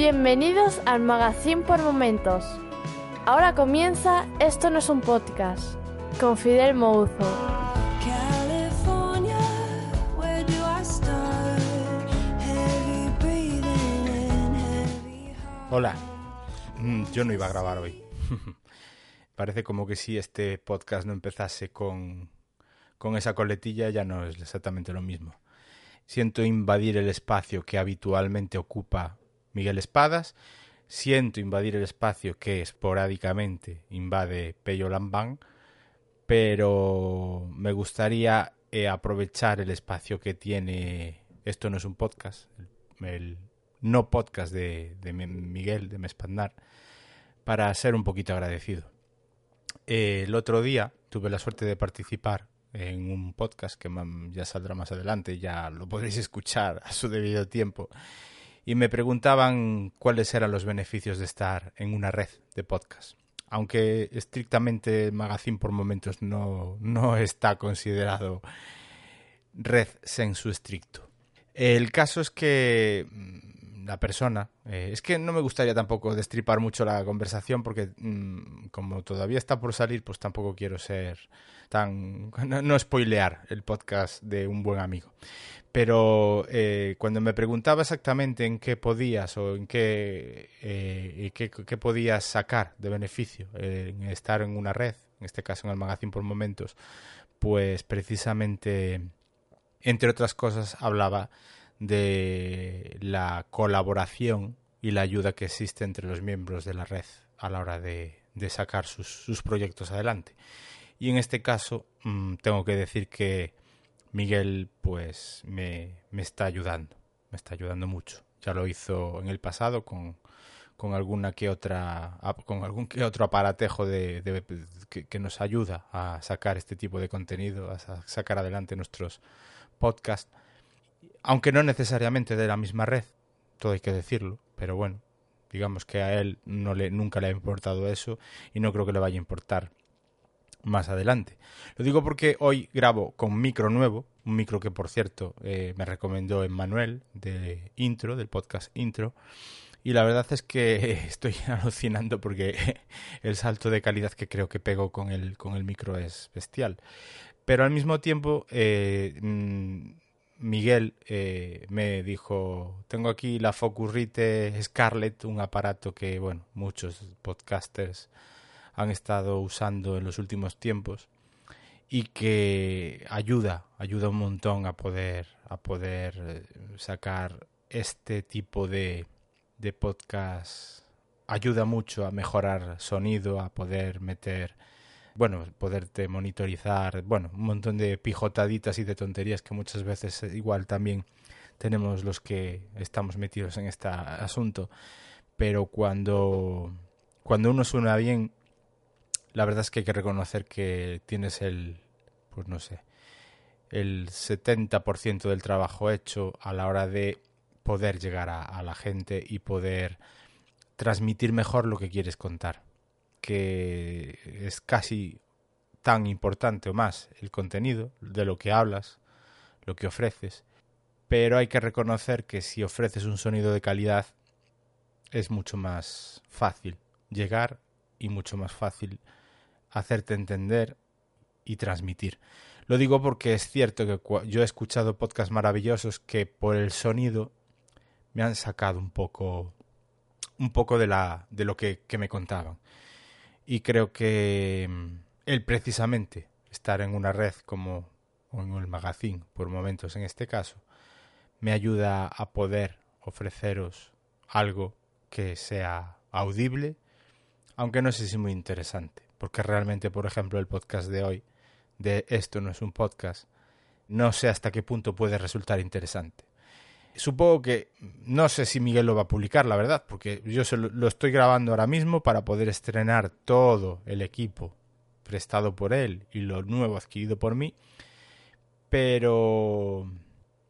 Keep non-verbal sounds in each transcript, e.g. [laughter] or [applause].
Bienvenidos al Magazine por Momentos. Ahora comienza Esto no es un podcast con Fidel Mouzo. Hola. Mm, Yo no iba a grabar hoy. [laughs] Parece como que si este podcast no empezase con, con esa coletilla ya no es exactamente lo mismo. Siento invadir el espacio que habitualmente ocupa Miguel Espadas. Siento invadir el espacio que esporádicamente invade Pello Lambán. Pero me gustaría eh, aprovechar el espacio que tiene. Esto no es un podcast. El, no podcast de, de Mi- Miguel, de Mespandar para ser un poquito agradecido. Eh, el otro día tuve la suerte de participar en un podcast que mam- ya saldrá más adelante, ya lo podréis escuchar a su debido tiempo, y me preguntaban cuáles eran los beneficios de estar en una red de podcast. Aunque estrictamente Magazine por momentos no, no está considerado red sensu estricto. El caso es que mm, la persona, eh, es que no me gustaría tampoco destripar mucho la conversación porque mm, como todavía está por salir, pues tampoco quiero ser tan, no, no spoilear el podcast de un buen amigo. Pero eh, cuando me preguntaba exactamente en qué podías o en qué, eh, qué, qué podías sacar de beneficio en estar en una red, en este caso en el magazine por momentos, pues precisamente entre otras cosas, hablaba de la colaboración y la ayuda que existe entre los miembros de la red a la hora de, sacar sus, sus proyectos adelante. Y en este caso, mm, tengo que decir que Miguel, pues, me, me está ayudando, me está ayudando mucho. Ya lo hizo en el pasado con, con alguna que otra con algún que otro aparatejo de, que, nos ayuda a sacar este tipo de contenido, a sa- sacar adelante nuestros podcasts, aunque no necesariamente de la misma red, todo hay que decirlo, pero bueno, digamos que a él no le nunca le ha importado eso y no creo que le vaya a importar más adelante. Lo digo porque hoy grabo con micro nuevo, un micro que por cierto eh, me recomendó Emmanuel de Intro, del podcast Intro, y la verdad es que [laughs] estoy alucinando porque [laughs] el salto de calidad que creo que pego con el, con el micro es bestial. Pero al mismo tiempo, eh, mm, Miguel eh, me dijo, tengo aquí la Focusrite Scarlett, un aparato que, bueno, muchos podcasters han estado usando en los últimos tiempos y que ayuda, ayuda un montón a poder, a poder eh, sacar este tipo de, de podcast. Ayuda mucho a mejorar sonido, a poder meter, bueno, poderte monitorizar, bueno, un montón de pijotaditas y de tonterías que muchas veces eh, igual también tenemos los que estamos metidos en este asunto. Pero cuando, cuando uno suena bien, la verdad es que hay que reconocer que tienes el, pues no sé, el 70% del trabajo hecho a la hora de poder llegar a, a la gente y poder transmitir mejor lo que quieres contar. Que es casi tan importante o más el contenido de lo que hablas, lo que ofreces, pero hay que reconocer que si ofreces un sonido de calidad es mucho más fácil llegar y mucho más fácil hacerte entender y transmitir. Lo digo porque es cierto que yo he escuchado podcasts maravillosos que por el sonido me han sacado un poco un poco de la de lo que me contaban. Y creo que mm, el precisamente estar en una red como en el magazine por momentos en este caso me ayuda a poder ofreceros algo que sea audible aunque no sé si muy interesante, porque realmente, por ejemplo, el podcast de hoy, de Esto no es un podcast, no sé hasta qué punto puede resultar interesante. Supongo que no sé si Miguel lo va a publicar, la verdad, porque yo lo, estoy grabando ahora mismo para poder estrenar todo el equipo prestado por él y lo nuevo adquirido por mí, pero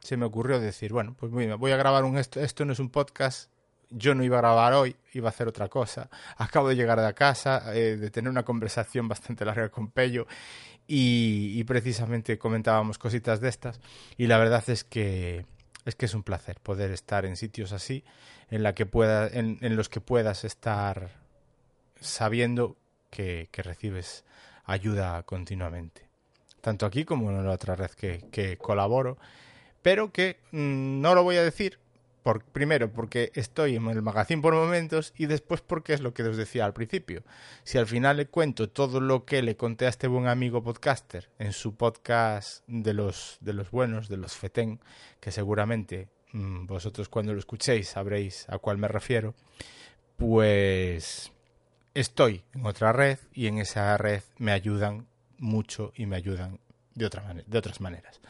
se me ocurrió decir, bueno, pues voy a grabar un esto, esto no es un podcast, yo no iba a grabar hoy, iba a hacer otra cosa. Acabo de llegar a casa, eh, de tener una conversación bastante larga con Pello y, y precisamente comentábamos cositas de estas y la verdad es que es que es un placer poder estar en sitios así en la que pueda en, en los que puedas estar sabiendo que, que recibes ayuda continuamente. Tanto aquí como en la otra red que, que colaboro pero que mmm, no lo voy a decir por, primero porque estoy en el magazine por momentos y después porque es lo que os decía al principio. Si al final le cuento todo lo que le conté a este buen amigo podcaster en su podcast de los, de los buenos, de los FETEN, que seguramente mmm, vosotros cuando lo escuchéis sabréis a cuál me refiero, pues estoy en otra red y en esa red me ayudan mucho y me ayudan de, otra de otras maneras.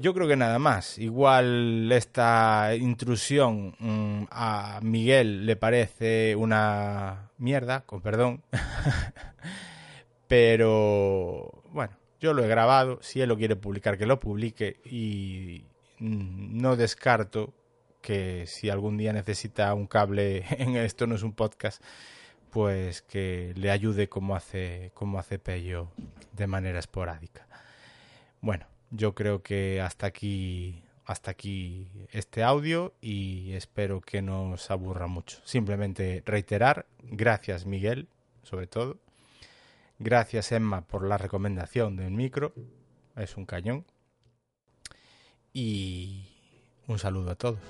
Yo creo que nada más. Igual esta intrusión mmm, a Miguel le parece una mierda, con perdón. [laughs] Pero bueno, yo lo he grabado. Si él lo quiere publicar, que lo publique. Y no descarto que si algún día necesita un cable [laughs] en esto no es un podcast, pues que le ayude como hace, como hace Pello de manera esporádica. Bueno, yo creo que hasta aquí hasta aquí este audio y espero que no os aburra mucho. Simplemente reiterar, gracias Miguel, sobre todo. Gracias Emma por la recomendación del micro, es un cañón. Y un saludo a todos.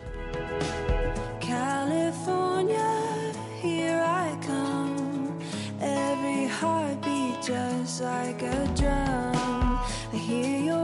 Just like a drum. I hear your